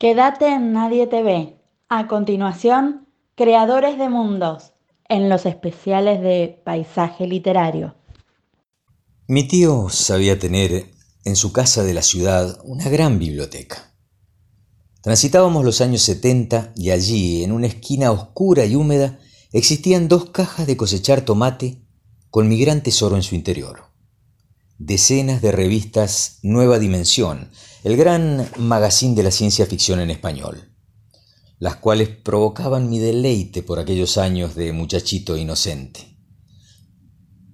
Quédate en Nadie te ve. A continuación, Creadores de Mundos, en los especiales de Paisaje Literario. Mi tío sabía tener en su casa de la ciudad una gran biblioteca. Transitábamos los años 70 y allí, en una esquina oscura y húmeda, existían dos cajas de cosechar tomate con mi gran tesoro en su interior. Decenas de revistas Nueva Dimensión, el gran magazine de la ciencia ficción en español, las cuales provocaban mi deleite por aquellos años de muchachito inocente.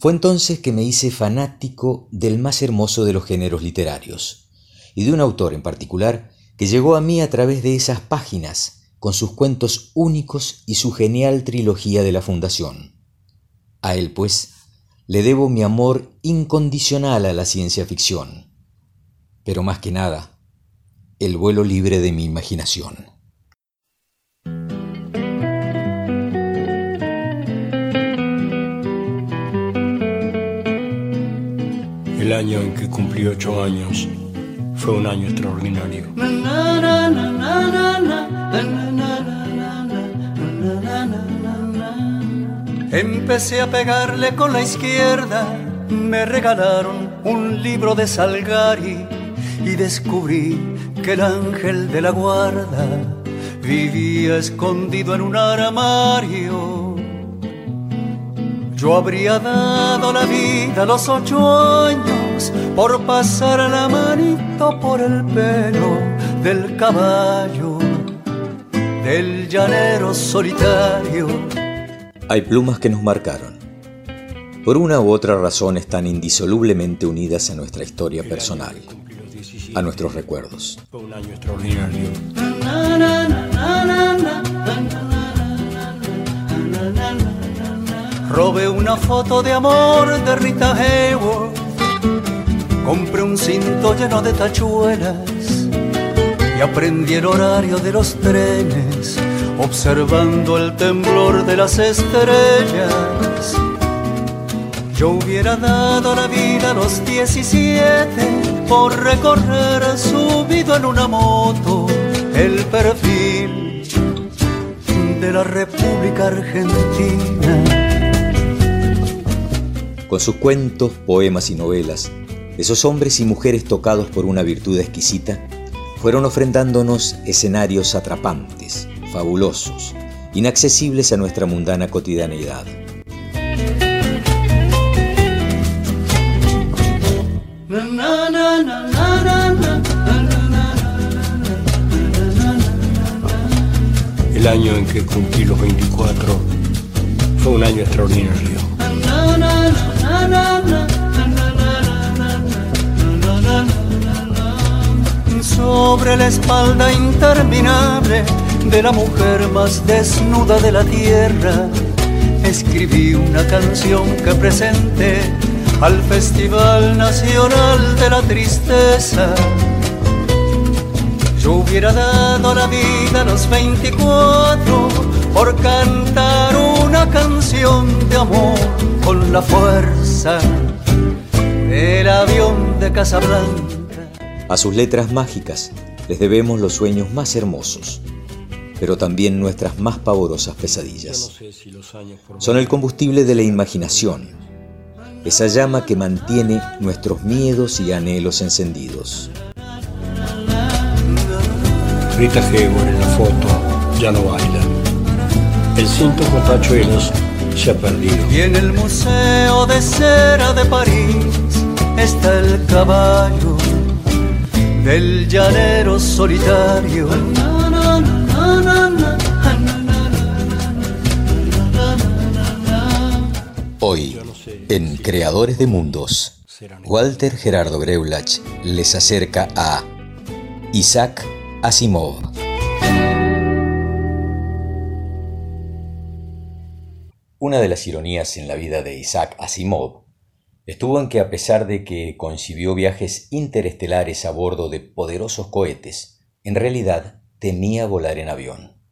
Fue entonces que me hice fanático del más hermoso de los géneros literarios, y de un autor en particular que llegó a mí a través de esas páginas, con sus cuentos únicos y su genial trilogía de la Fundación. A él, pues, le debo mi amor incondicional a la ciencia ficción, pero más que nada, el vuelo libre de mi imaginación. El año en que cumplí ocho años fue un año extraordinario. Empecé a pegarle con la izquierda, me regalaron un libro de Salgari y descubrí que el ángel de la guarda vivía escondido en un armario. Yo habría dado la vida a los ocho años por pasar la manito por el pelo del caballo, del llanero solitario hay plumas que nos marcaron. Por una u otra razón están indisolublemente unidas a nuestra historia personal, a nuestros recuerdos. Robé una foto de amor de Rita Hayworth. Compré un cinto lleno de tachuelas y aprendí el horario de los trenes observando el temblor de las estrellas. Yo hubiera dado la vida a los 17 por recorrer subido en una moto el perfil de la República Argentina. Con sus cuentos, poemas y novelas, esos hombres y mujeres tocados por una virtud exquisita fueron ofrendándonos escenarios atrapantes, fabulosos, inaccesibles a nuestra mundana cotidianeidad. El año en que cumplí los 24 fue un año extraordinario. Sobre la espalda interminable de la mujer más desnuda de la tierra, escribí una canción que presenté al Festival Nacional de la Tristeza. Yo hubiera dado la vida a los 24 por cantar una canción de amor con la fuerza del avión de Casablanca. A sus letras mágicas les debemos los sueños más hermosos, pero también nuestras más pavorosas pesadillas. Son el combustible de la imaginación, esa llama que mantiene nuestros miedos y anhelos encendidos. Rita Hayworth en la foto ya no baila. El cinto con pachuelos se ha perdido. Y en el Museo de Cera de París está el caballo del llanero solitario. Hoy, en Creadores de Mundos, Walter Gerardo Greulach les acerca a Isaac Asimov. Una de las ironías en la vida de Isaac Asimov estuvo en que a pesar de que concibió viajes interestelares a bordo de poderosos cohetes, en realidad temía volar en avión.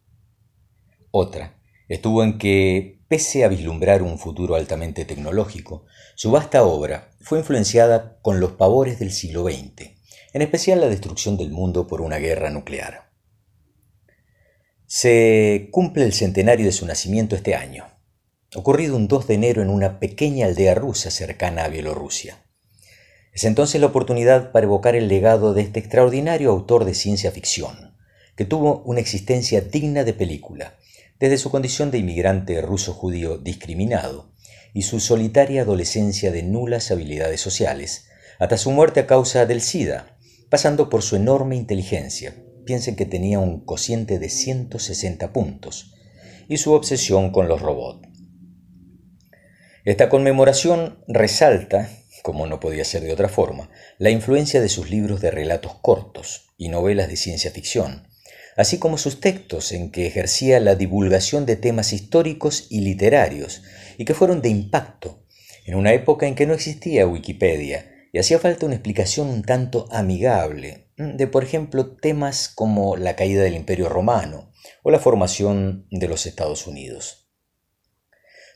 Otra estuvo en que, pese a vislumbrar un futuro altamente tecnológico, su vasta obra fue influenciada con los pavores del siglo XX, en especial la destrucción del mundo por una guerra nuclear. Se cumple el centenario de su nacimiento este año, ocurrido un 2 de enero en una pequeña aldea rusa cercana a Bielorrusia. Es entonces la oportunidad para evocar el legado de este extraordinario autor de ciencia ficción, que tuvo una existencia digna de película, desde su condición de inmigrante ruso-judío discriminado y su solitaria adolescencia de nulas habilidades sociales, hasta su muerte a causa del SIDA, pasando por su enorme inteligencia, piensen que tenía un cociente de 160 puntos, y su obsesión con los robots. Esta conmemoración resalta, como no podía ser de otra forma, la influencia de sus libros de relatos cortos y novelas de ciencia ficción, así como sus textos en que ejercía la divulgación de temas históricos y literarios, y que fueron de impacto, en una época en que no existía Wikipedia, y hacía falta una explicación un tanto amigable de, por ejemplo, temas como la caída del Imperio Romano o la formación de los Estados Unidos.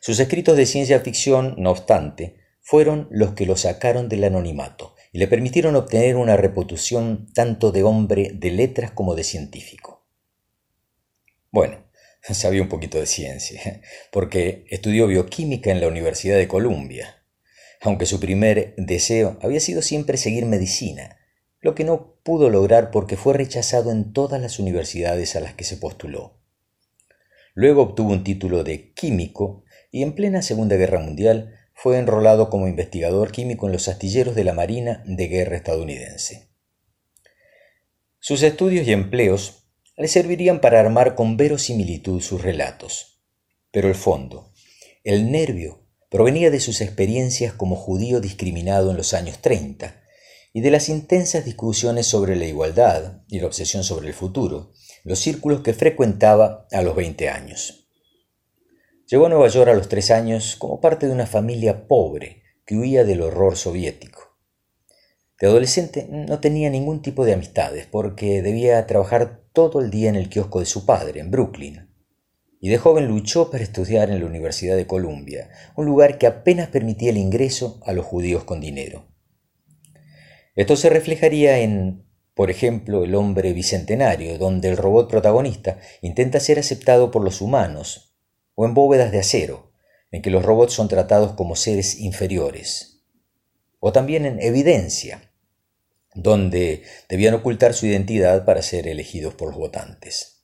Sus escritos de ciencia ficción, no obstante, fueron los que lo sacaron del anonimato y le permitieron obtener una reputación tanto de hombre de letras como de científico. Bueno, sabía un poquito de ciencia, porque estudió bioquímica en la Universidad de Columbia aunque su primer deseo había sido siempre seguir medicina, lo que no pudo lograr porque fue rechazado en todas las universidades a las que se postuló. Luego obtuvo un título de químico y en plena Segunda Guerra Mundial fue enrolado como investigador químico en los astilleros de la Marina de Guerra estadounidense. Sus estudios y empleos le servirían para armar con verosimilitud sus relatos, pero el fondo, el nervio provenía de sus experiencias como judío discriminado en los años 30 y de las intensas discusiones sobre la igualdad y la obsesión sobre el futuro, los círculos que frecuentaba a los 20 años. Llegó a Nueva York a los tres años como parte de una familia pobre que huía del horror soviético. De adolescente no tenía ningún tipo de amistades porque debía trabajar todo el día en el kiosco de su padre, en Brooklyn, y de joven luchó para estudiar en la Universidad de Columbia, un lugar que apenas permitía el ingreso a los judíos con dinero. Esto se reflejaría en, por ejemplo, El hombre bicentenario, donde el robot protagonista intenta ser aceptado por los humanos, o en Bóvedas de acero, en que los robots son tratados como seres inferiores, o también en Evidencia, donde debían ocultar su identidad para ser elegidos por los votantes.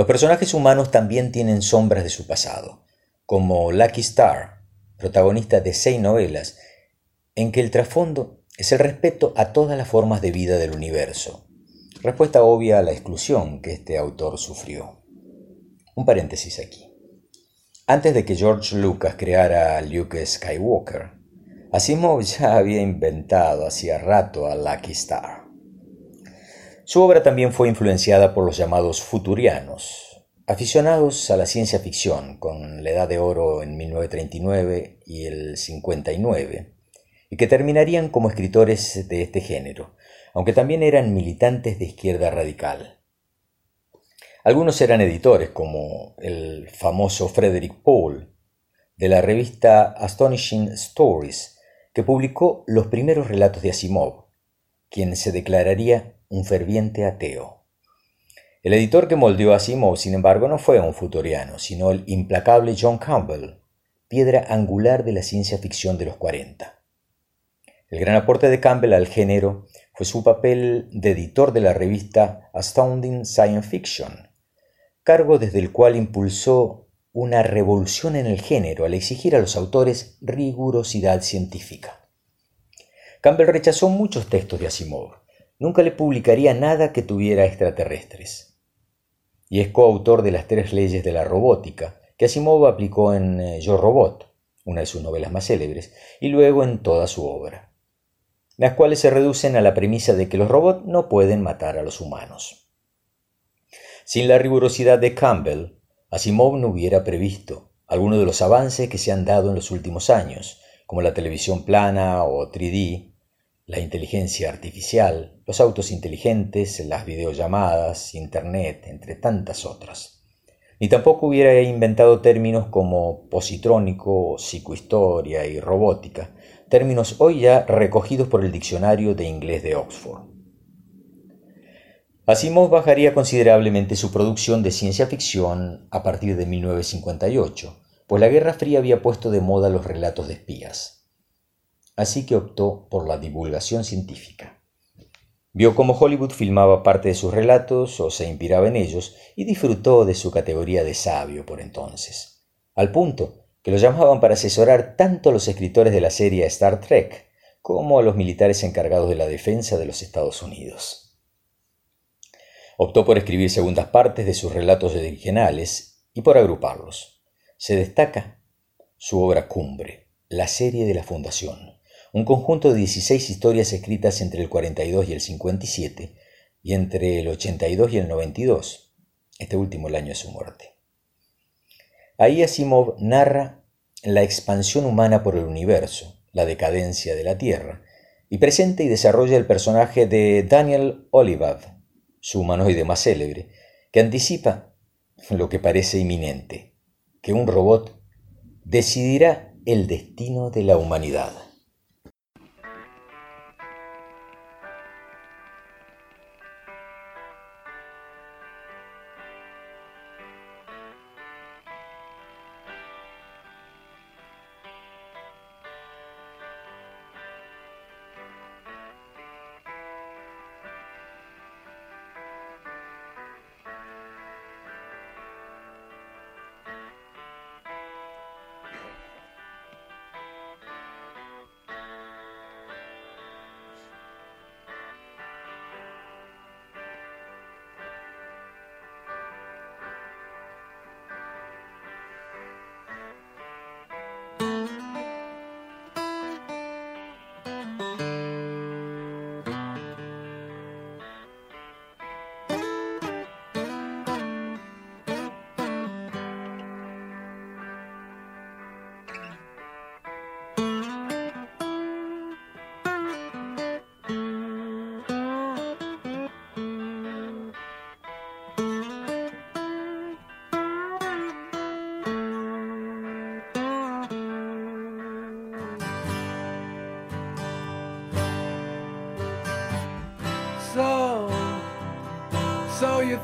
Los personajes humanos también tienen sombras de su pasado, como Lucky Star, protagonista de seis novelas, en que el trasfondo es el respeto a todas las formas de vida del universo, respuesta obvia a la exclusión que este autor sufrió. Un paréntesis aquí. Antes de que George Lucas creara a Luke Skywalker, Asimov ya había inventado hacía rato a Lucky Star. Su obra también fue influenciada por los llamados futurianos, aficionados a la ciencia ficción, con la Edad de Oro en 1939 y el 59, y que terminarían como escritores de este género, aunque también eran militantes de izquierda radical. Algunos eran editores, como el famoso Frederick Paul, de la revista Astonishing Stories, que publicó los primeros relatos de Asimov, quien se declararía un ferviente ateo. El editor que moldeó a Asimov, sin embargo, no fue un futuriano, sino el implacable John Campbell, piedra angular de la ciencia ficción de los 40. El gran aporte de Campbell al género fue su papel de editor de la revista Astounding Science Fiction, cargo desde el cual impulsó una revolución en el género al exigir a los autores rigurosidad científica. Campbell rechazó muchos textos de Asimov, nunca le publicaría nada que tuviera extraterrestres. Y es coautor de las tres leyes de la robótica, que Asimov aplicó en eh, Yo Robot, una de sus novelas más célebres, y luego en toda su obra, las cuales se reducen a la premisa de que los robots no pueden matar a los humanos. Sin la rigurosidad de Campbell, Asimov no hubiera previsto algunos de los avances que se han dado en los últimos años, como la televisión plana o 3D, la inteligencia artificial, los autos inteligentes, las videollamadas, Internet, entre tantas otras. Ni tampoco hubiera inventado términos como positrónico, psicohistoria y robótica, términos hoy ya recogidos por el diccionario de inglés de Oxford. Asimov bajaría considerablemente su producción de ciencia ficción a partir de 1958, pues la Guerra Fría había puesto de moda los relatos de espías. Así que optó por la divulgación científica. Vio cómo Hollywood filmaba parte de sus relatos o se inspiraba en ellos y disfrutó de su categoría de sabio por entonces, al punto que lo llamaban para asesorar tanto a los escritores de la serie Star Trek como a los militares encargados de la defensa de los Estados Unidos. Optó por escribir segundas partes de sus relatos originales y por agruparlos. Se destaca su obra cumbre, La serie de la Fundación, un conjunto de 16 historias escritas entre el 42 y el 57 y entre el 82 y el 92, este último el año de su muerte. Ahí Asimov narra la expansión humana por el universo, la decadencia de la Tierra, y presenta y desarrolla el personaje de Daniel Olivav, su humanoide más célebre, que anticipa lo que parece inminente, que un robot decidirá el destino de la humanidad.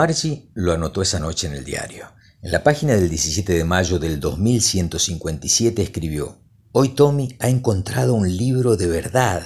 Margie lo anotó esa noche en el diario. En la página del 17 de mayo del 2157 escribió, Hoy Tommy ha encontrado un libro de verdad.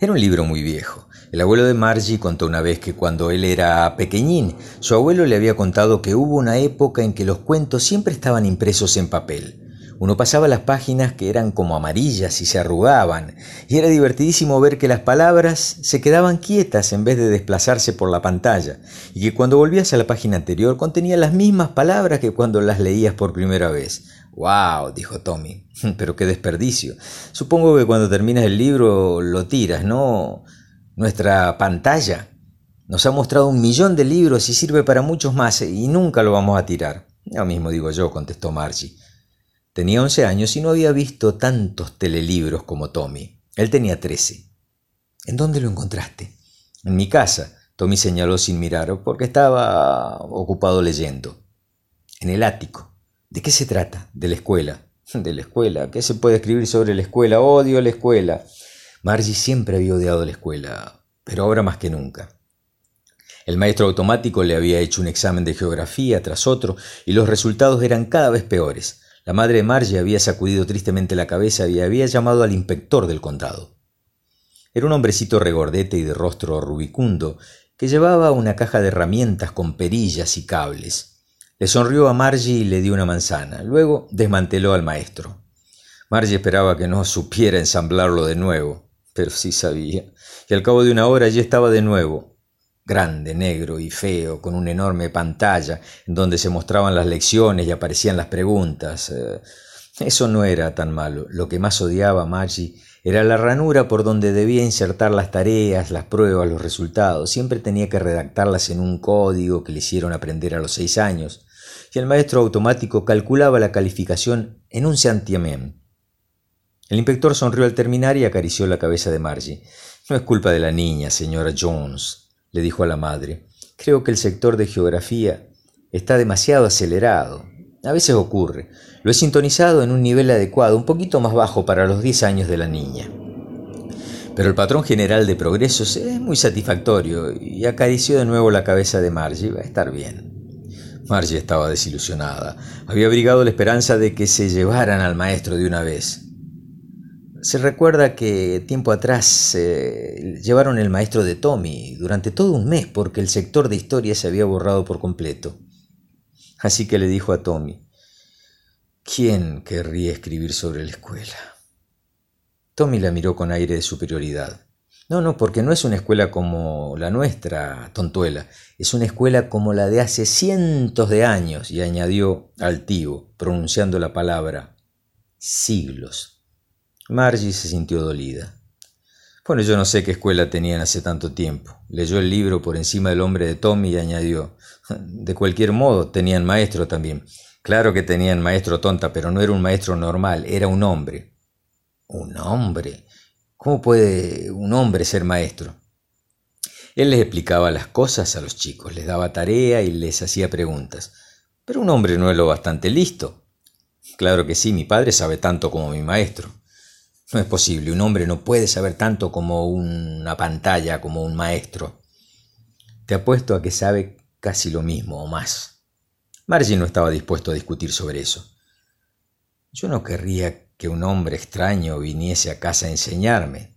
Era un libro muy viejo. El abuelo de Margie contó una vez que cuando él era pequeñín, su abuelo le había contado que hubo una época en que los cuentos siempre estaban impresos en papel. Uno pasaba las páginas que eran como amarillas y se arrugaban, y era divertidísimo ver que las palabras se quedaban quietas en vez de desplazarse por la pantalla, y que cuando volvías a la página anterior contenía las mismas palabras que cuando las leías por primera vez. ¡Wow! dijo Tommy. Pero qué desperdicio. Supongo que cuando terminas el libro lo tiras, ¿no? Nuestra pantalla nos ha mostrado un millón de libros y sirve para muchos más, y nunca lo vamos a tirar. Lo mismo digo yo, contestó Margie. Tenía once años y no había visto tantos telelibros como Tommy. Él tenía trece. ¿En dónde lo encontraste? En mi casa, Tommy señaló sin mirar, porque estaba ocupado leyendo. En el ático. ¿De qué se trata? De la escuela. De la escuela. ¿Qué se puede escribir sobre la escuela? Odio la escuela. Margie siempre había odiado la escuela, pero ahora más que nunca. El maestro automático le había hecho un examen de geografía tras otro y los resultados eran cada vez peores. La madre de Margie había sacudido tristemente la cabeza y había llamado al inspector del condado. Era un hombrecito regordete y de rostro rubicundo que llevaba una caja de herramientas con perillas y cables. Le sonrió a Margie y le dio una manzana. Luego desmanteló al maestro. Margie esperaba que no supiera ensamblarlo de nuevo, pero sí sabía. Y al cabo de una hora ya estaba de nuevo, grande, negro y feo, con una enorme pantalla en donde se mostraban las lecciones y aparecían las preguntas. Eh, eso no era tan malo. Lo que más odiaba a Maggie era la ranura por donde debía insertar las tareas, las pruebas, los resultados. Siempre tenía que redactarlas en un código que le hicieron aprender a los seis años. Y el maestro automático calculaba la calificación en un santiamén. El inspector sonrió al terminar y acarició la cabeza de Margie. No es culpa de la niña, señora Jones le dijo a la madre. Creo que el sector de geografía está demasiado acelerado. A veces ocurre. Lo he sintonizado en un nivel adecuado, un poquito más bajo para los 10 años de la niña. Pero el patrón general de progresos es muy satisfactorio y acarició de nuevo la cabeza de Margie. Va a estar bien. Margie estaba desilusionada. Había abrigado la esperanza de que se llevaran al maestro de una vez. Se recuerda que tiempo atrás eh, llevaron el maestro de Tommy durante todo un mes porque el sector de historia se había borrado por completo. Así que le dijo a Tommy, ¿quién querría escribir sobre la escuela? Tommy la miró con aire de superioridad. No, no, porque no es una escuela como la nuestra, tontuela, es una escuela como la de hace cientos de años, y añadió altivo, pronunciando la palabra siglos. Margie se sintió dolida. Bueno, yo no sé qué escuela tenían hace tanto tiempo. Leyó el libro por encima del hombre de Tommy y añadió, de cualquier modo, tenían maestro también. Claro que tenían maestro tonta, pero no era un maestro normal, era un hombre. ¿Un hombre? ¿Cómo puede un hombre ser maestro? Él les explicaba las cosas a los chicos, les daba tarea y les hacía preguntas. Pero un hombre no es lo bastante listo. Claro que sí, mi padre sabe tanto como mi maestro. No es posible, un hombre no puede saber tanto como una pantalla, como un maestro. Te apuesto a que sabe casi lo mismo o más. Margie no estaba dispuesto a discutir sobre eso. Yo no querría que un hombre extraño viniese a casa a enseñarme.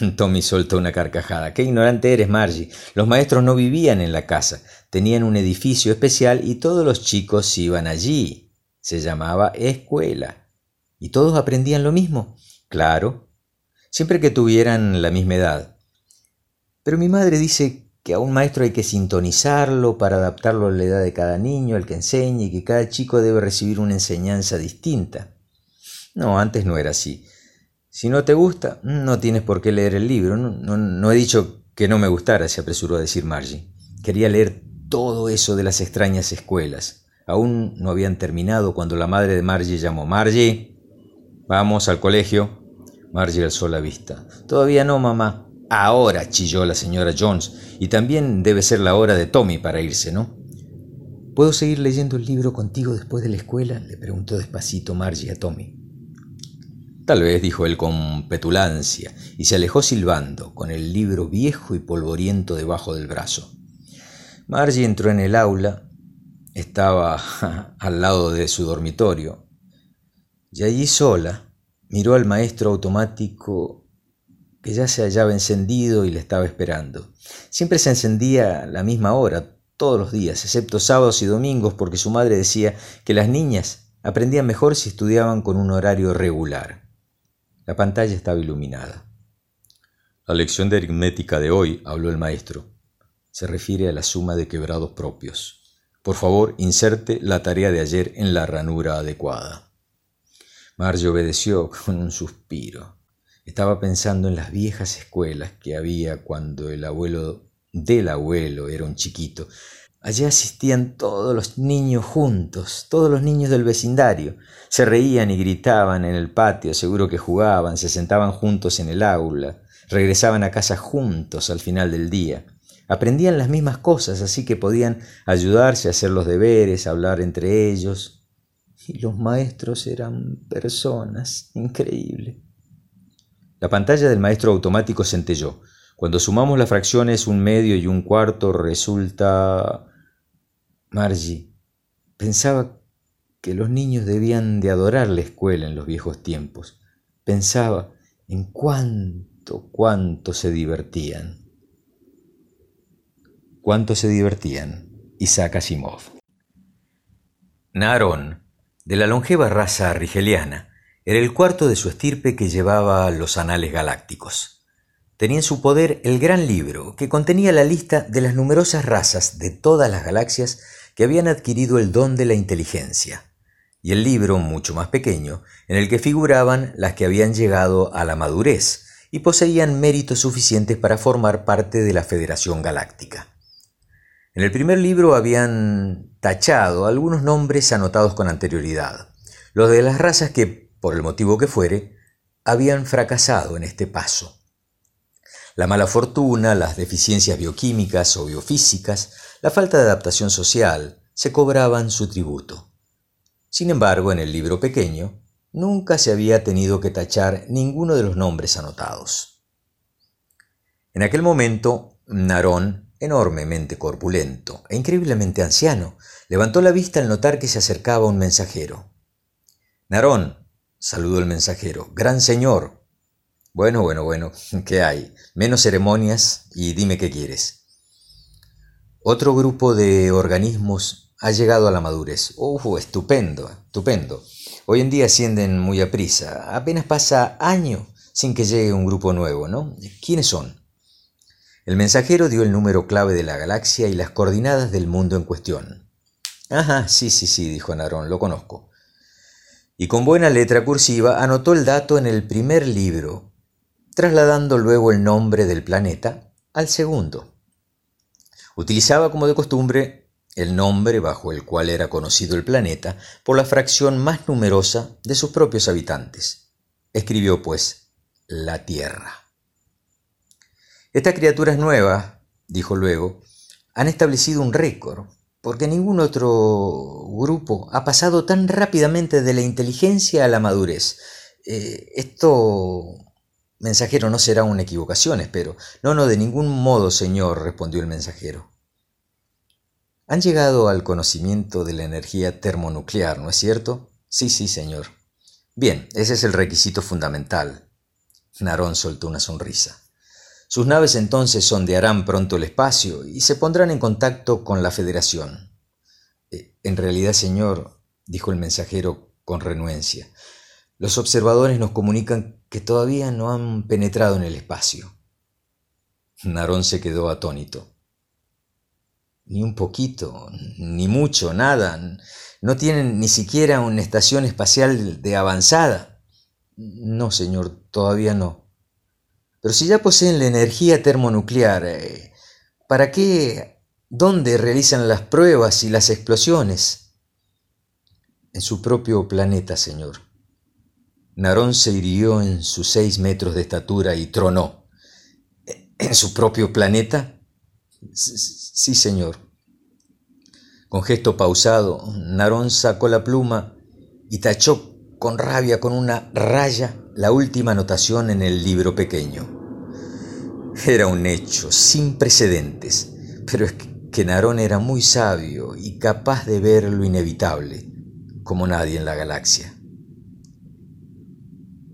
Tommy soltó una carcajada. Qué ignorante eres, Margie. Los maestros no vivían en la casa, tenían un edificio especial y todos los chicos iban allí. Se llamaba escuela. ¿Y todos aprendían lo mismo? Claro, siempre que tuvieran la misma edad. Pero mi madre dice que a un maestro hay que sintonizarlo para adaptarlo a la edad de cada niño, al que enseñe, y que cada chico debe recibir una enseñanza distinta. No, antes no era así. Si no te gusta, no tienes por qué leer el libro. No, no he dicho que no me gustara, se apresuró a decir Margie. Quería leer todo eso de las extrañas escuelas. Aún no habían terminado cuando la madre de Margie llamó. Margie, Vamos al colegio. Margie alzó la vista. Todavía no, mamá. Ahora, chilló la señora Jones. Y también debe ser la hora de Tommy para irse, ¿no? ¿Puedo seguir leyendo el libro contigo después de la escuela? le preguntó despacito Margie a Tommy. Tal vez, dijo él con petulancia, y se alejó silbando, con el libro viejo y polvoriento debajo del brazo. Margie entró en el aula, estaba al lado de su dormitorio, y allí sola miró al maestro automático que ya se hallaba encendido y le estaba esperando. Siempre se encendía a la misma hora, todos los días, excepto sábados y domingos, porque su madre decía que las niñas aprendían mejor si estudiaban con un horario regular. La pantalla estaba iluminada. La lección de aritmética de hoy, habló el maestro, se refiere a la suma de quebrados propios. Por favor, inserte la tarea de ayer en la ranura adecuada. Marge obedeció con un suspiro. Estaba pensando en las viejas escuelas que había cuando el abuelo del abuelo era un chiquito. Allí asistían todos los niños juntos, todos los niños del vecindario. Se reían y gritaban en el patio, seguro que jugaban, se sentaban juntos en el aula, regresaban a casa juntos al final del día. Aprendían las mismas cosas, así que podían ayudarse a hacer los deberes, hablar entre ellos. Y los maestros eran personas, increíble. La pantalla del maestro automático centelló. Cuando sumamos las fracciones un medio y un cuarto resulta... Margie pensaba que los niños debían de adorar la escuela en los viejos tiempos. Pensaba en cuánto, cuánto se divertían. Cuánto se divertían. Isaac Asimov. Narón, de la longeva raza rigeliana, era el cuarto de su estirpe que llevaba los anales galácticos. Tenía en su poder el gran libro, que contenía la lista de las numerosas razas de todas las galaxias que habían adquirido el don de la inteligencia, y el libro, mucho más pequeño, en el que figuraban las que habían llegado a la madurez y poseían méritos suficientes para formar parte de la Federación Galáctica. En el primer libro habían tachado algunos nombres anotados con anterioridad, los de las razas que por el motivo que fuere, habían fracasado en este paso. La mala fortuna, las deficiencias bioquímicas o biofísicas, la falta de adaptación social, se cobraban su tributo. Sin embargo, en el libro pequeño, nunca se había tenido que tachar ninguno de los nombres anotados. En aquel momento, Narón, enormemente corpulento e increíblemente anciano, levantó la vista al notar que se acercaba un mensajero. Narón, saludó el mensajero. Gran señor. Bueno, bueno, bueno, ¿qué hay? Menos ceremonias y dime qué quieres. Otro grupo de organismos ha llegado a la madurez. ¡Uh, estupendo, estupendo! Hoy en día ascienden muy a prisa. Apenas pasa año sin que llegue un grupo nuevo, ¿no? ¿Quiénes son? El mensajero dio el número clave de la galaxia y las coordenadas del mundo en cuestión. Ajá, sí, sí, sí, dijo Narón, lo conozco y con buena letra cursiva anotó el dato en el primer libro, trasladando luego el nombre del planeta al segundo. Utilizaba como de costumbre el nombre bajo el cual era conocido el planeta por la fracción más numerosa de sus propios habitantes. Escribió, pues, la Tierra. Estas criaturas nuevas, dijo luego, han establecido un récord porque ningún otro grupo ha pasado tan rápidamente de la inteligencia a la madurez. Eh, esto, mensajero, no será una equivocación, espero. No, no, de ningún modo, señor, respondió el mensajero. Han llegado al conocimiento de la energía termonuclear, ¿no es cierto? Sí, sí, señor. Bien, ese es el requisito fundamental. Narón soltó una sonrisa. Sus naves entonces sondearán pronto el espacio y se pondrán en contacto con la Federación. Eh, en realidad, señor, dijo el mensajero con renuencia, los observadores nos comunican que todavía no han penetrado en el espacio. Narón se quedó atónito. Ni un poquito, ni mucho, nada. No tienen ni siquiera una estación espacial de avanzada. No, señor, todavía no. Pero si ya poseen la energía termonuclear, eh, ¿para qué? ¿Dónde realizan las pruebas y las explosiones? En su propio planeta, señor. Narón se hirió en sus seis metros de estatura y tronó. ¿En su propio planeta? Sí, señor. Con gesto pausado, Narón sacó la pluma y tachó con rabia con una raya la última anotación en el libro pequeño. Era un hecho sin precedentes, pero es que Narón era muy sabio y capaz de ver lo inevitable, como nadie en la galaxia.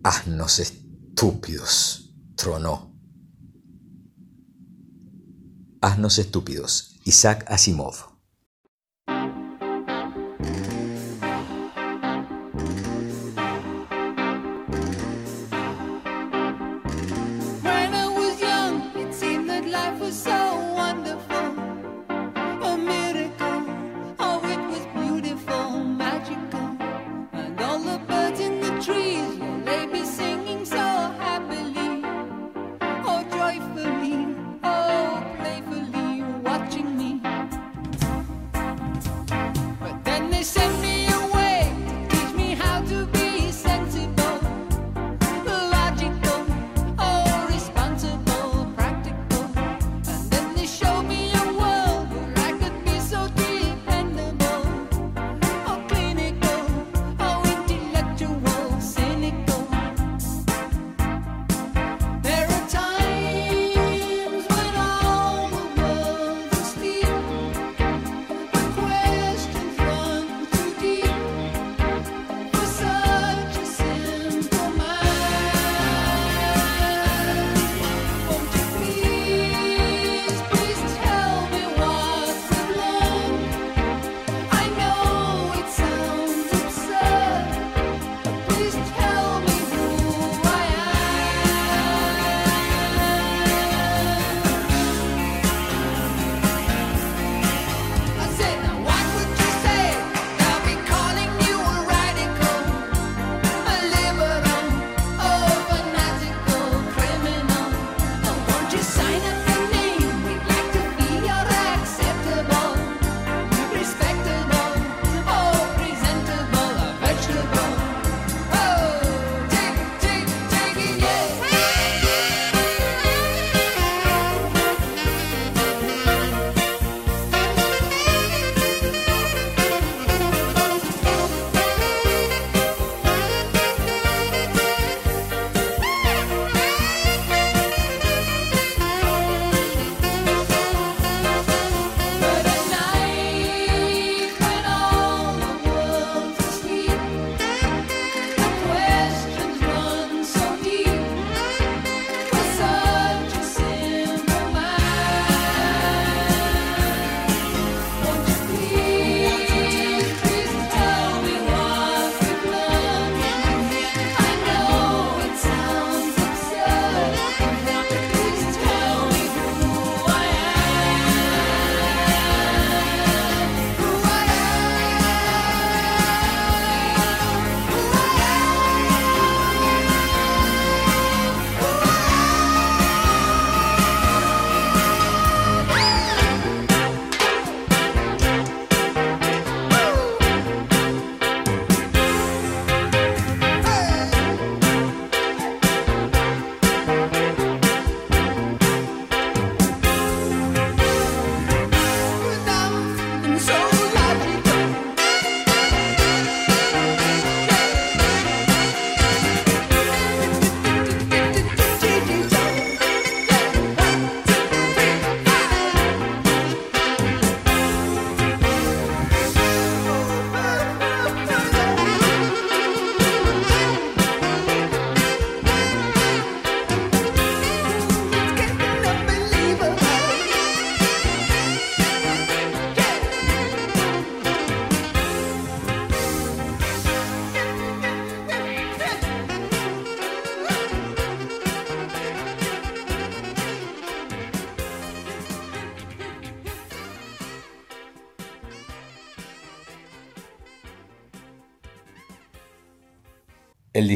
Asnos estúpidos, tronó. Asnos estúpidos, Isaac Asimov.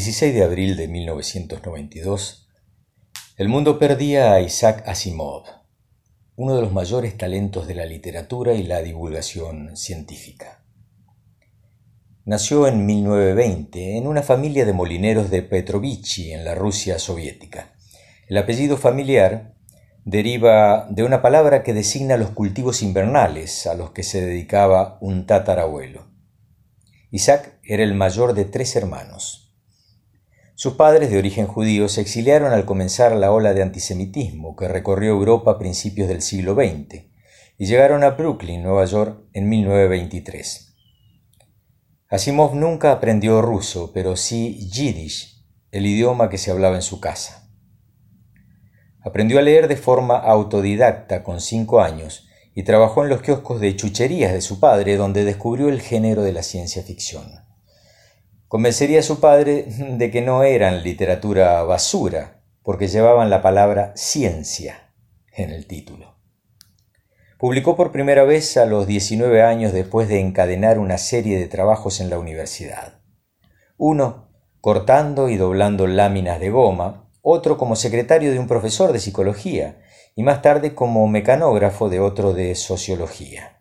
16 de abril de 1992, el mundo perdía a Isaac Asimov, uno de los mayores talentos de la literatura y la divulgación científica. Nació en 1920 en una familia de molineros de Petrovichi, en la Rusia soviética. El apellido familiar deriva de una palabra que designa los cultivos invernales a los que se dedicaba un tatarabuelo. Isaac era el mayor de tres hermanos. Sus padres, de origen judío, se exiliaron al comenzar la ola de antisemitismo que recorrió Europa a principios del siglo XX y llegaron a Brooklyn, Nueva York, en 1923. Asimov nunca aprendió ruso, pero sí yiddish, el idioma que se hablaba en su casa. Aprendió a leer de forma autodidacta con cinco años y trabajó en los kioscos de chucherías de su padre, donde descubrió el género de la ciencia ficción. Convencería a su padre de que no eran literatura basura, porque llevaban la palabra ciencia en el título. Publicó por primera vez a los 19 años después de encadenar una serie de trabajos en la universidad. Uno, cortando y doblando láminas de goma, otro como secretario de un profesor de psicología y más tarde como mecanógrafo de otro de sociología.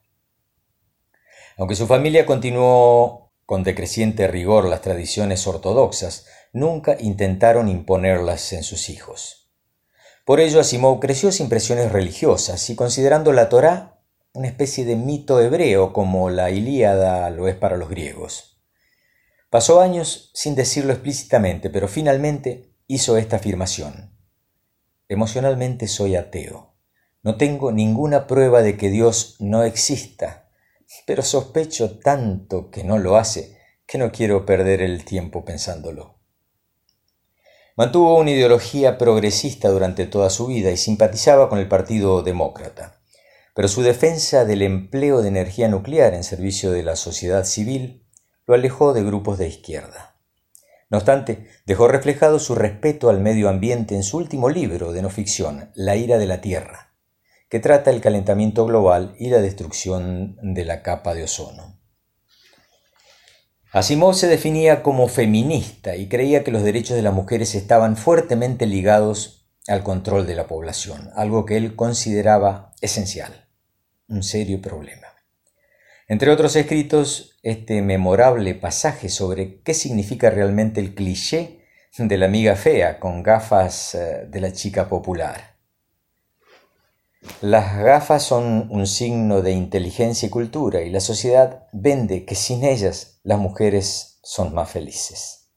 Aunque su familia continuó con decreciente rigor las tradiciones ortodoxas, nunca intentaron imponerlas en sus hijos. Por ello Asimov creció sin presiones religiosas y considerando la Torá una especie de mito hebreo como la Ilíada lo es para los griegos. Pasó años sin decirlo explícitamente, pero finalmente hizo esta afirmación. Emocionalmente soy ateo. No tengo ninguna prueba de que Dios no exista pero sospecho tanto que no lo hace que no quiero perder el tiempo pensándolo. Mantuvo una ideología progresista durante toda su vida y simpatizaba con el Partido Demócrata, pero su defensa del empleo de energía nuclear en servicio de la sociedad civil lo alejó de grupos de izquierda. No obstante, dejó reflejado su respeto al medio ambiente en su último libro de no ficción, La ira de la Tierra, que trata el calentamiento global y la destrucción de la capa de ozono. Asimov se definía como feminista y creía que los derechos de las mujeres estaban fuertemente ligados al control de la población, algo que él consideraba esencial, un serio problema. Entre otros escritos, este memorable pasaje sobre qué significa realmente el cliché de la amiga fea con gafas eh, de la chica popular. Las gafas son un signo de inteligencia y cultura y la sociedad vende que sin ellas las mujeres son más felices.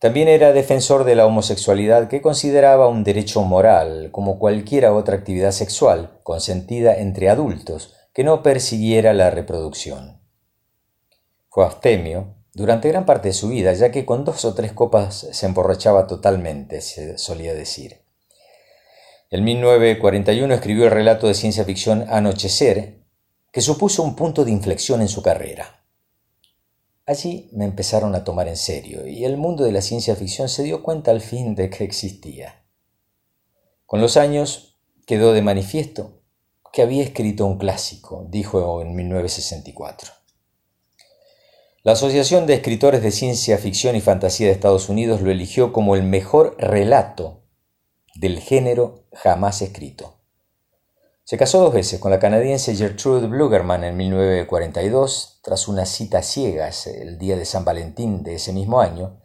También era defensor de la homosexualidad que consideraba un derecho moral como cualquier otra actividad sexual consentida entre adultos que no persiguiera la reproducción. Fue abstemio durante gran parte de su vida, ya que con dos o tres copas se emborrachaba totalmente, se solía decir. En 1941 escribió el relato de ciencia ficción Anochecer, que supuso un punto de inflexión en su carrera. Allí me empezaron a tomar en serio y el mundo de la ciencia ficción se dio cuenta al fin de que existía. Con los años quedó de manifiesto que había escrito un clásico, dijo en 1964. La Asociación de Escritores de Ciencia Ficción y Fantasía de Estados Unidos lo eligió como el mejor relato del género jamás escrito. Se casó dos veces con la canadiense Gertrude Blugerman en 1942, tras una cita ciegas el día de San Valentín de ese mismo año,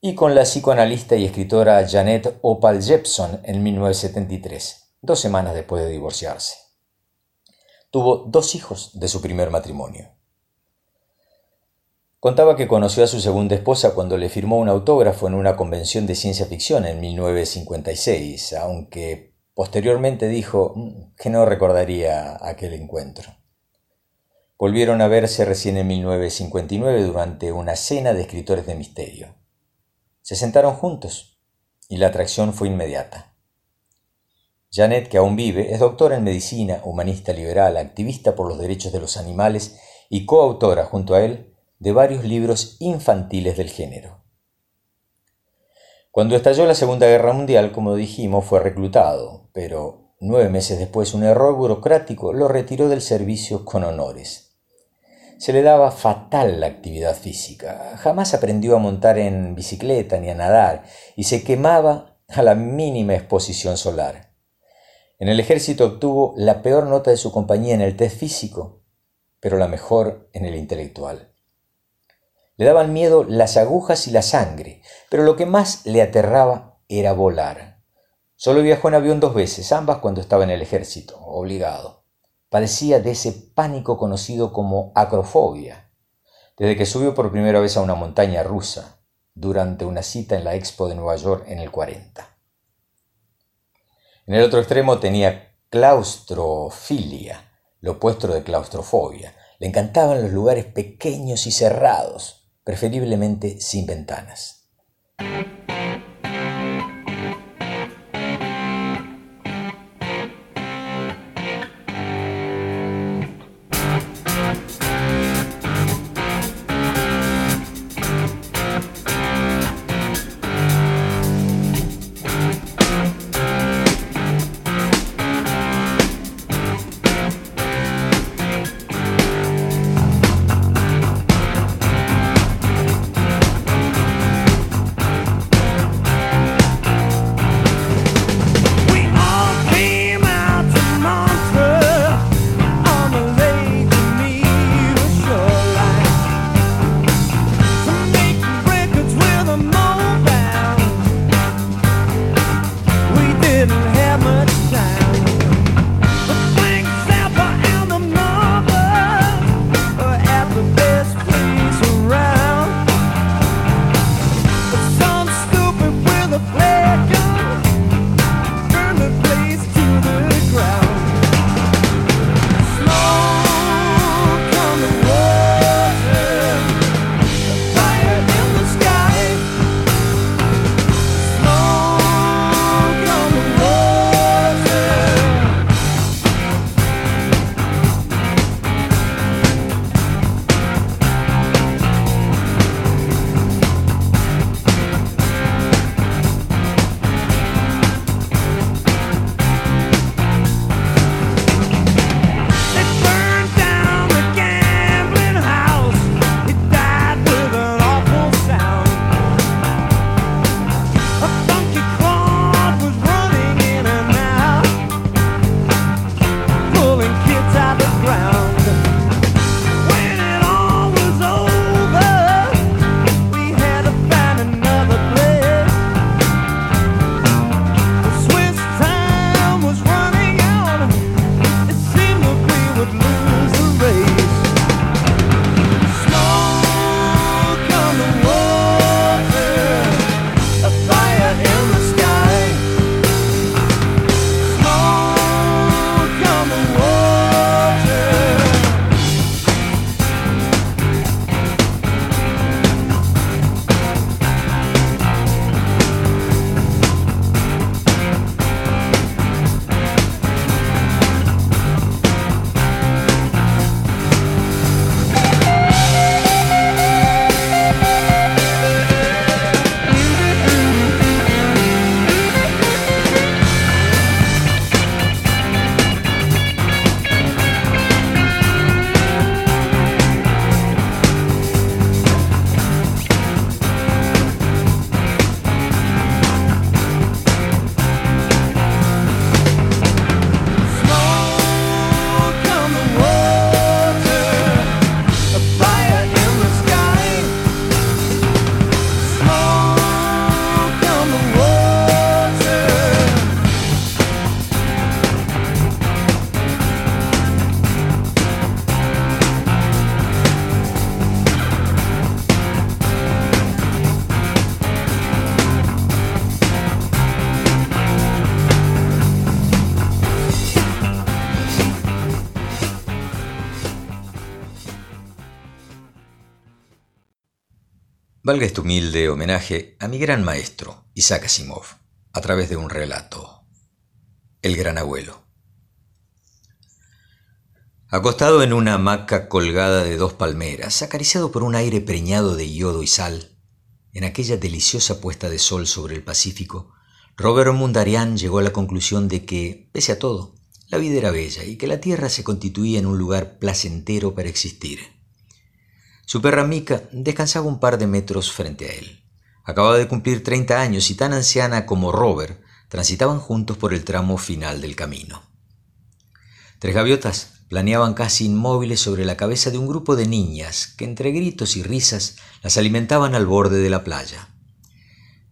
y con la psicoanalista y escritora Janet Opal Jepson en 1973, dos semanas después de divorciarse. Tuvo dos hijos de su primer matrimonio. Contaba que conoció a su segunda esposa cuando le firmó un autógrafo en una convención de ciencia ficción en 1956, aunque posteriormente dijo mm, que no recordaría aquel encuentro. Volvieron a verse recién en 1959 durante una cena de escritores de misterio. Se sentaron juntos y la atracción fue inmediata. Janet, que aún vive, es doctora en medicina, humanista liberal, activista por los derechos de los animales y coautora junto a él de varios libros infantiles del género. Cuando estalló la Segunda Guerra Mundial, como dijimos, fue reclutado, pero nueve meses después un error burocrático lo retiró del servicio con honores. Se le daba fatal la actividad física, jamás aprendió a montar en bicicleta ni a nadar y se quemaba a la mínima exposición solar. En el ejército obtuvo la peor nota de su compañía en el test físico, pero la mejor en el intelectual. Le daban miedo las agujas y la sangre, pero lo que más le aterraba era volar. Solo viajó en avión dos veces, ambas cuando estaba en el ejército, obligado. Padecía de ese pánico conocido como acrofobia, desde que subió por primera vez a una montaña rusa, durante una cita en la Expo de Nueva York en el 40. En el otro extremo tenía claustrofilia, lo opuesto de claustrofobia. Le encantaban los lugares pequeños y cerrados, preferiblemente sin ventanas. Valga este humilde homenaje a mi gran maestro, Isaac Asimov, a través de un relato. El gran abuelo. Acostado en una hamaca colgada de dos palmeras, acariciado por un aire preñado de yodo y sal, en aquella deliciosa puesta de sol sobre el Pacífico, Robert Mundarian llegó a la conclusión de que, pese a todo, la vida era bella y que la tierra se constituía en un lugar placentero para existir. Su perra Mica descansaba un par de metros frente a él. Acababa de cumplir treinta años y tan anciana como Robert transitaban juntos por el tramo final del camino. Tres gaviotas planeaban casi inmóviles sobre la cabeza de un grupo de niñas que entre gritos y risas las alimentaban al borde de la playa.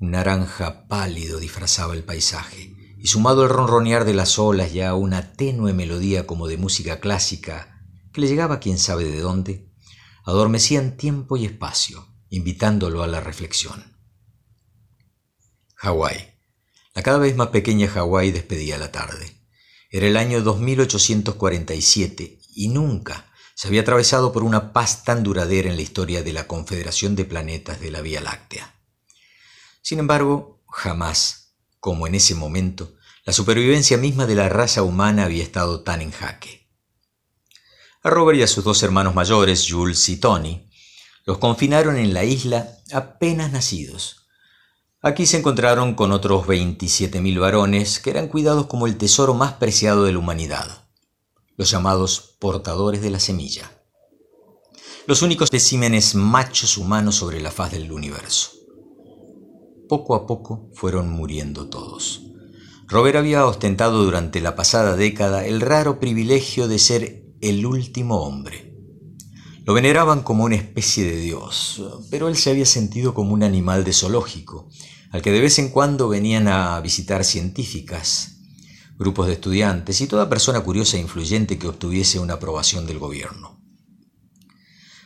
Un naranja pálido disfrazaba el paisaje, y sumado al ronronear de las olas ya una tenue melodía como de música clásica que le llegaba quién sabe de dónde, adormecían tiempo y espacio, invitándolo a la reflexión. Hawái. La cada vez más pequeña Hawái despedía la tarde. Era el año 2847 y nunca se había atravesado por una paz tan duradera en la historia de la Confederación de Planetas de la Vía Láctea. Sin embargo, jamás, como en ese momento, la supervivencia misma de la raza humana había estado tan en jaque. A Robert y a sus dos hermanos mayores, Jules y Tony, los confinaron en la isla apenas nacidos. Aquí se encontraron con otros 27.000 varones que eran cuidados como el tesoro más preciado de la humanidad, los llamados portadores de la semilla, los únicos especímenes machos humanos sobre la faz del universo. Poco a poco fueron muriendo todos. Robert había ostentado durante la pasada década el raro privilegio de ser el último hombre. Lo veneraban como una especie de dios, pero él se había sentido como un animal de zoológico, al que de vez en cuando venían a visitar científicas, grupos de estudiantes y toda persona curiosa e influyente que obtuviese una aprobación del gobierno.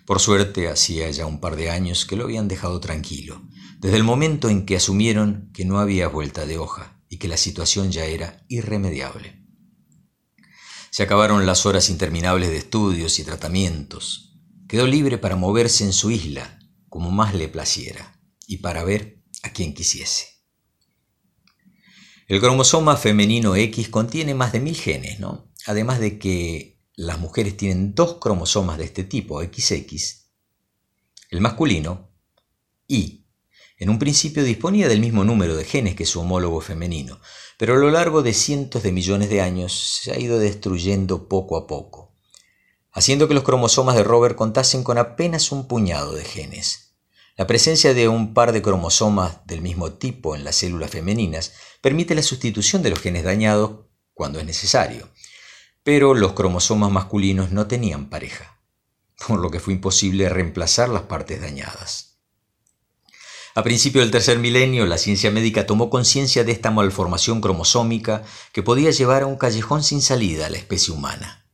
Por suerte, hacía ya un par de años que lo habían dejado tranquilo, desde el momento en que asumieron que no había vuelta de hoja y que la situación ya era irremediable. Se acabaron las horas interminables de estudios y tratamientos, Quedó libre para moverse en su isla como más le placiera y para ver a quien quisiese. El cromosoma femenino X contiene más de mil genes, ¿no? Además de que las mujeres tienen dos cromosomas de este tipo, XX. El masculino, Y, en un principio disponía del mismo número de genes que su homólogo femenino, pero a lo largo de cientos de millones de años se ha ido destruyendo poco a poco haciendo que los cromosomas de Robert contasen con apenas un puñado de genes. La presencia de un par de cromosomas del mismo tipo en las células femeninas permite la sustitución de los genes dañados cuando es necesario, pero los cromosomas masculinos no tenían pareja, por lo que fue imposible reemplazar las partes dañadas. A principios del tercer milenio, la ciencia médica tomó conciencia de esta malformación cromosómica que podía llevar a un callejón sin salida a la especie humana.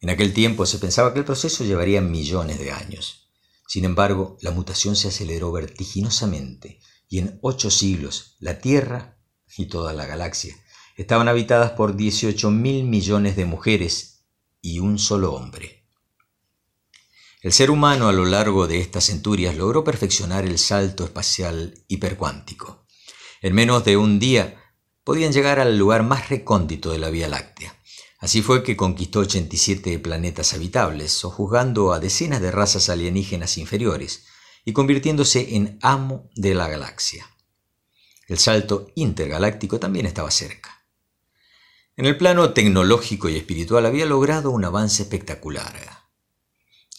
En aquel tiempo se pensaba que el proceso llevaría millones de años. Sin embargo, la mutación se aceleró vertiginosamente y en ocho siglos la Tierra y toda la galaxia estaban habitadas por 18 mil millones de mujeres y un solo hombre. El ser humano a lo largo de estas centurias logró perfeccionar el salto espacial hipercuántico. En menos de un día podían llegar al lugar más recóndito de la Vía Láctea. Así fue que conquistó 87 planetas habitables, sojuzgando a decenas de razas alienígenas inferiores y convirtiéndose en amo de la galaxia. El salto intergaláctico también estaba cerca. En el plano tecnológico y espiritual había logrado un avance espectacular.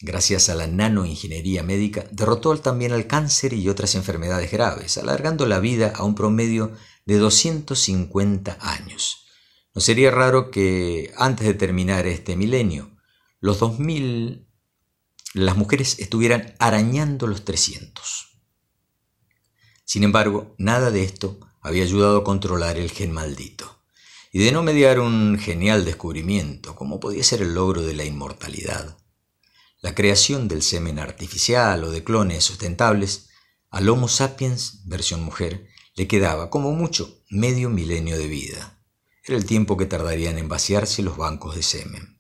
Gracias a la nanoingeniería médica, derrotó también al cáncer y otras enfermedades graves, alargando la vida a un promedio de 250 años no sería raro que antes de terminar este milenio, los 2000, las mujeres estuvieran arañando los 300. Sin embargo, nada de esto había ayudado a controlar el gen maldito. Y de no mediar un genial descubrimiento, como podía ser el logro de la inmortalidad, la creación del semen artificial o de clones sustentables, al Homo sapiens, versión mujer, le quedaba como mucho medio milenio de vida. Era el tiempo que tardarían en vaciarse los bancos de semen.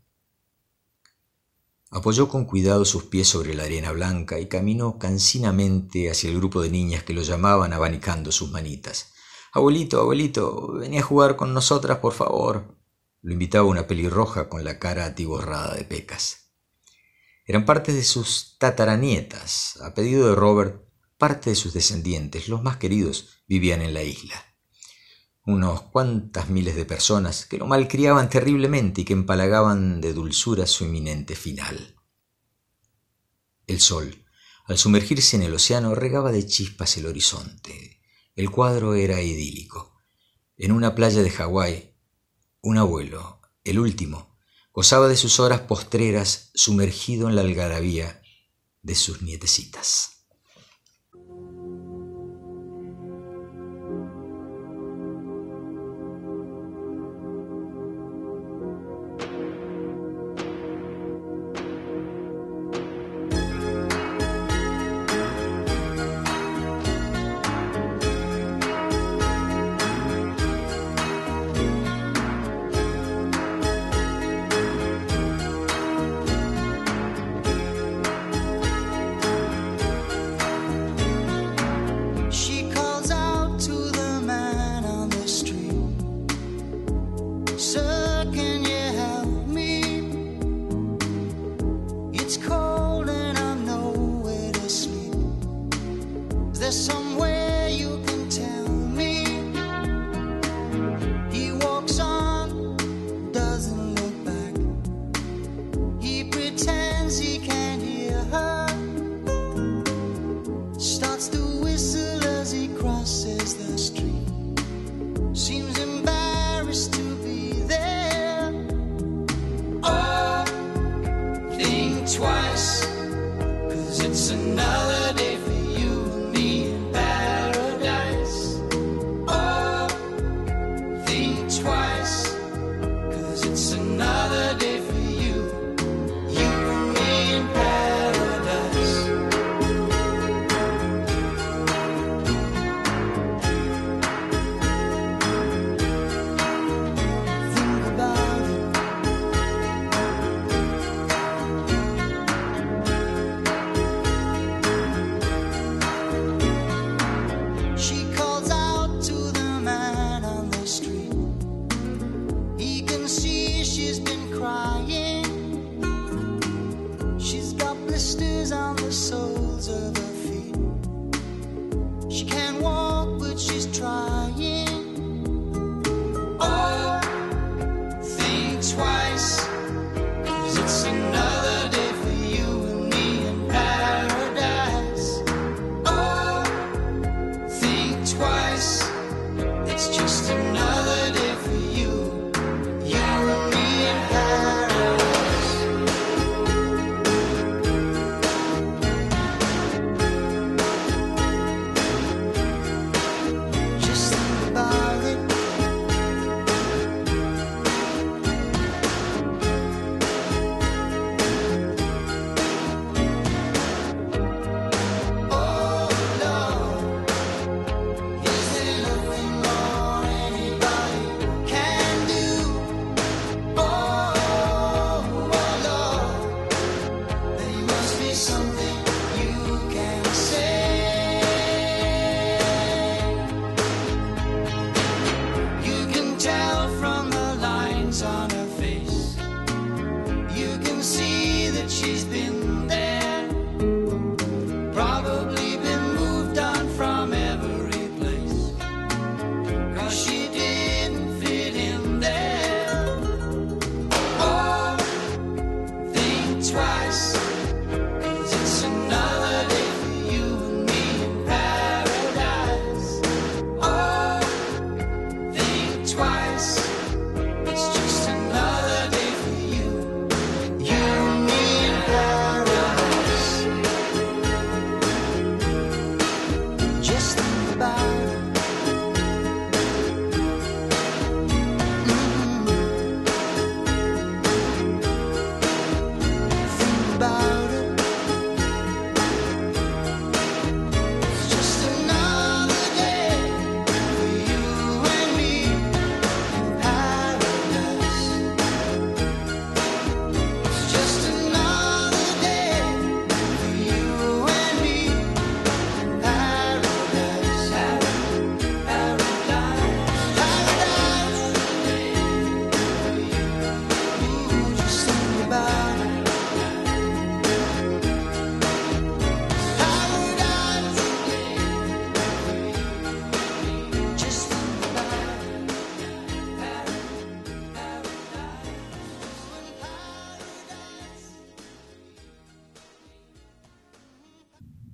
Apoyó con cuidado sus pies sobre la arena blanca y caminó cansinamente hacia el grupo de niñas que lo llamaban abanicando sus manitas. Abuelito, abuelito, venía a jugar con nosotras, por favor. Lo invitaba una pelirroja con la cara atiborrada de pecas. Eran parte de sus tataranietas. A pedido de Robert, parte de sus descendientes, los más queridos, vivían en la isla unos cuantas miles de personas que lo malcriaban terriblemente y que empalagaban de dulzura su inminente final. El sol, al sumergirse en el océano, regaba de chispas el horizonte. El cuadro era idílico. En una playa de Hawái, un abuelo, el último, gozaba de sus horas postreras sumergido en la algarabía de sus nietecitas.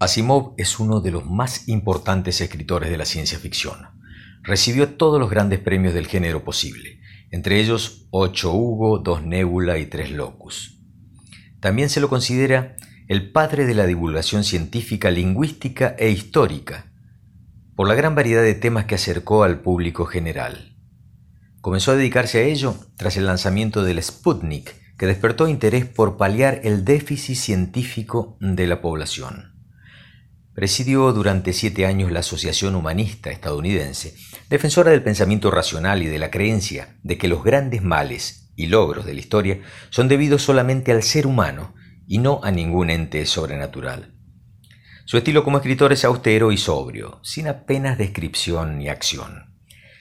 Asimov es uno de los más importantes escritores de la ciencia ficción. Recibió todos los grandes premios del género posible, entre ellos 8 Hugo, 2 Nebula y 3 Locus. También se lo considera el padre de la divulgación científica, lingüística e histórica, por la gran variedad de temas que acercó al público general. Comenzó a dedicarse a ello tras el lanzamiento del Sputnik, que despertó interés por paliar el déficit científico de la población. Presidió durante siete años la Asociación Humanista estadounidense, defensora del pensamiento racional y de la creencia de que los grandes males y logros de la historia son debidos solamente al ser humano y no a ningún ente sobrenatural. Su estilo como escritor es austero y sobrio, sin apenas descripción ni acción.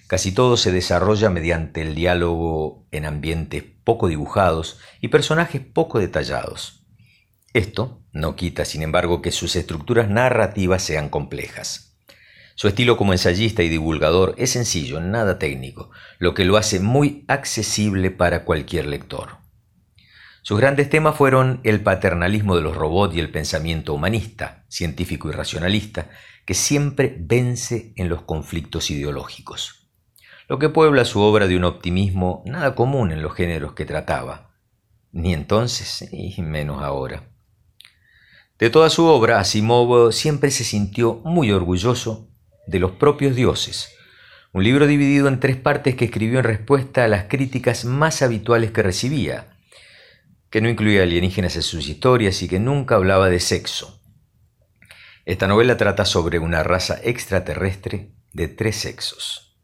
Casi todo se desarrolla mediante el diálogo en ambientes poco dibujados y personajes poco detallados. Esto no quita, sin embargo, que sus estructuras narrativas sean complejas. Su estilo como ensayista y divulgador es sencillo, nada técnico, lo que lo hace muy accesible para cualquier lector. Sus grandes temas fueron el paternalismo de los robots y el pensamiento humanista, científico y racionalista, que siempre vence en los conflictos ideológicos. Lo que puebla su obra de un optimismo nada común en los géneros que trataba, ni entonces y menos ahora. De toda su obra, Asimov siempre se sintió muy orgulloso de los propios dioses, un libro dividido en tres partes que escribió en respuesta a las críticas más habituales que recibía, que no incluía alienígenas en sus historias y que nunca hablaba de sexo. Esta novela trata sobre una raza extraterrestre de tres sexos.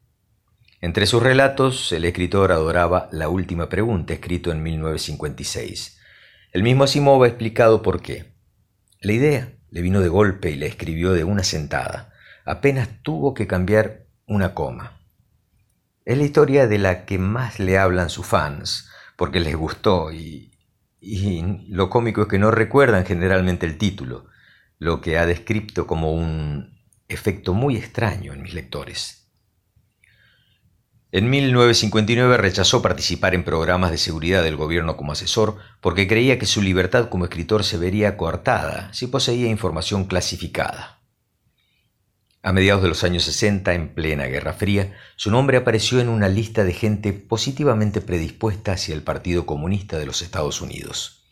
Entre sus relatos, el escritor adoraba La Última Pregunta, escrito en 1956. El mismo Asimov ha explicado por qué. La idea le vino de golpe y la escribió de una sentada. Apenas tuvo que cambiar una coma. Es la historia de la que más le hablan sus fans, porque les gustó y, y lo cómico es que no recuerdan generalmente el título, lo que ha descrito como un efecto muy extraño en mis lectores. En 1959 rechazó participar en programas de seguridad del gobierno como asesor porque creía que su libertad como escritor se vería coartada si poseía información clasificada. A mediados de los años 60, en plena Guerra Fría, su nombre apareció en una lista de gente positivamente predispuesta hacia el Partido Comunista de los Estados Unidos.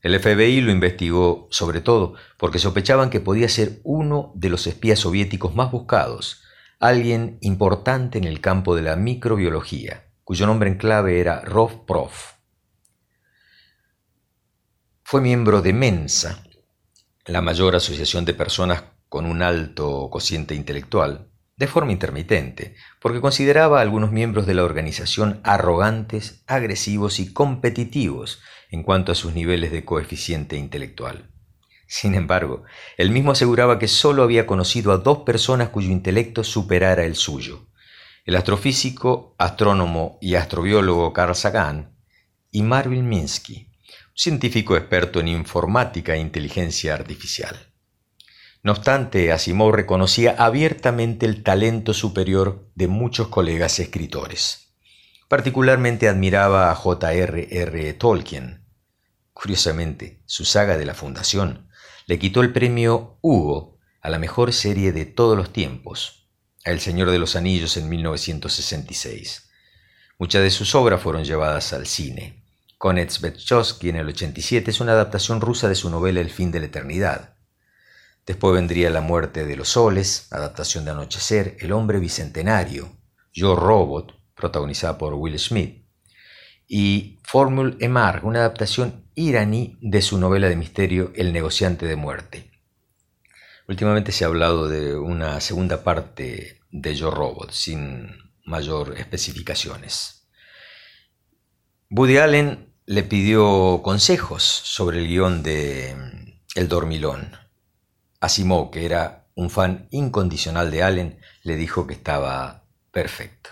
El FBI lo investigó sobre todo porque sospechaban que podía ser uno de los espías soviéticos más buscados, alguien importante en el campo de la microbiología, cuyo nombre en clave era Rov Prof. Fue miembro de Mensa, la mayor asociación de personas con un alto cociente intelectual, de forma intermitente, porque consideraba a algunos miembros de la organización arrogantes, agresivos y competitivos en cuanto a sus niveles de coeficiente intelectual. Sin embargo, él mismo aseguraba que sólo había conocido a dos personas cuyo intelecto superara el suyo, el astrofísico, astrónomo y astrobiólogo Carl Sagan y Marvin Minsky, científico experto en informática e inteligencia artificial. No obstante, Asimov reconocía abiertamente el talento superior de muchos colegas escritores. Particularmente admiraba a J.R.R. Tolkien. Curiosamente, su saga de la Fundación le quitó el premio Hugo a la mejor serie de todos los tiempos, a El Señor de los Anillos en 1966. Muchas de sus obras fueron llevadas al cine. Konets Betchowski en el 87 es una adaptación rusa de su novela El fin de la eternidad. Después vendría La muerte de los soles, adaptación de Anochecer, El hombre bicentenario, Yo Robot, protagonizada por Will Smith, y Formule Emar, una adaptación iraní de su novela de misterio El negociante de muerte. Últimamente se ha hablado de una segunda parte de Yo Robot, sin mayor especificaciones. Woody Allen le pidió consejos sobre el guion de El Dormilón Asimov, que era un fan incondicional de Allen, le dijo que estaba perfecto.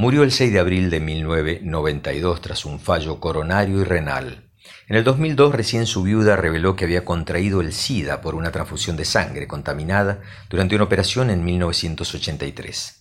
Murió el 6 de abril de 1992 tras un fallo coronario y renal. En el 2002 recién su viuda reveló que había contraído el SIDA por una transfusión de sangre contaminada durante una operación en 1983.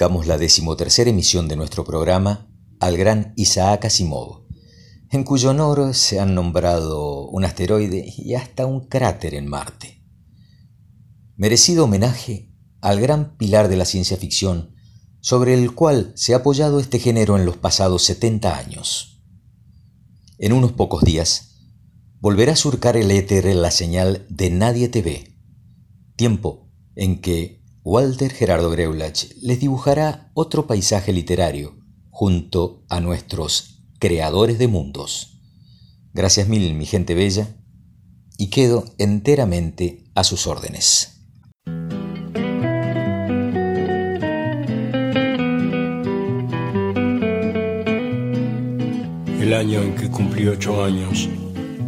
La decimotercera emisión de nuestro programa al gran Isaac Asimov, en cuyo honor se han nombrado un asteroide y hasta un cráter en Marte. Merecido homenaje al gran pilar de la ciencia ficción sobre el cual se ha apoyado este género en los pasados 70 años. En unos pocos días, volverá a surcar el éter la señal de Nadie TV, tiempo en que Walter Gerardo Greulach les dibujará otro paisaje literario junto a nuestros creadores de mundos. Gracias mil, mi gente bella, y quedo enteramente a sus órdenes. El año en que cumplí ocho años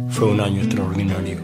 fue un año extraordinario.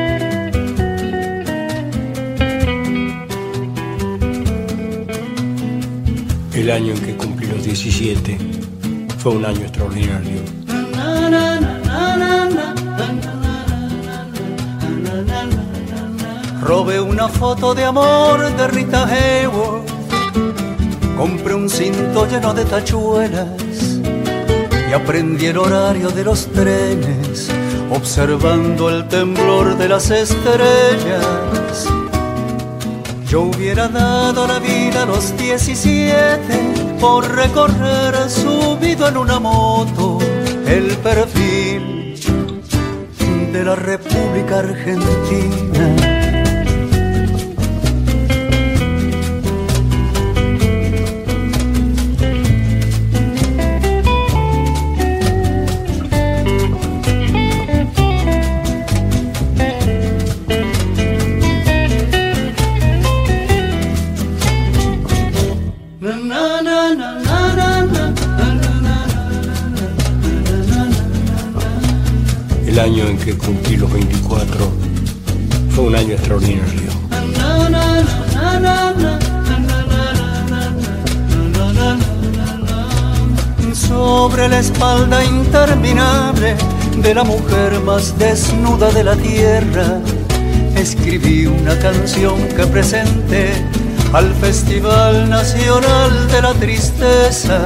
El año en que cumplí los 17 fue un año extraordinario. Robé una foto de amor de Rita Hayworth. Compré un cinto lleno de tachuelas y aprendí el horario de los trenes, observando el temblor de las estrellas yo hubiera dado la vida a los 17 por recorrer subido en una moto el perfil de la República Argentina. Cumplí los 24 fue un año extraordinario. Sobre la espalda interminable de la mujer más desnuda de la tierra, escribí una canción que presenté al Festival Nacional de la Tristeza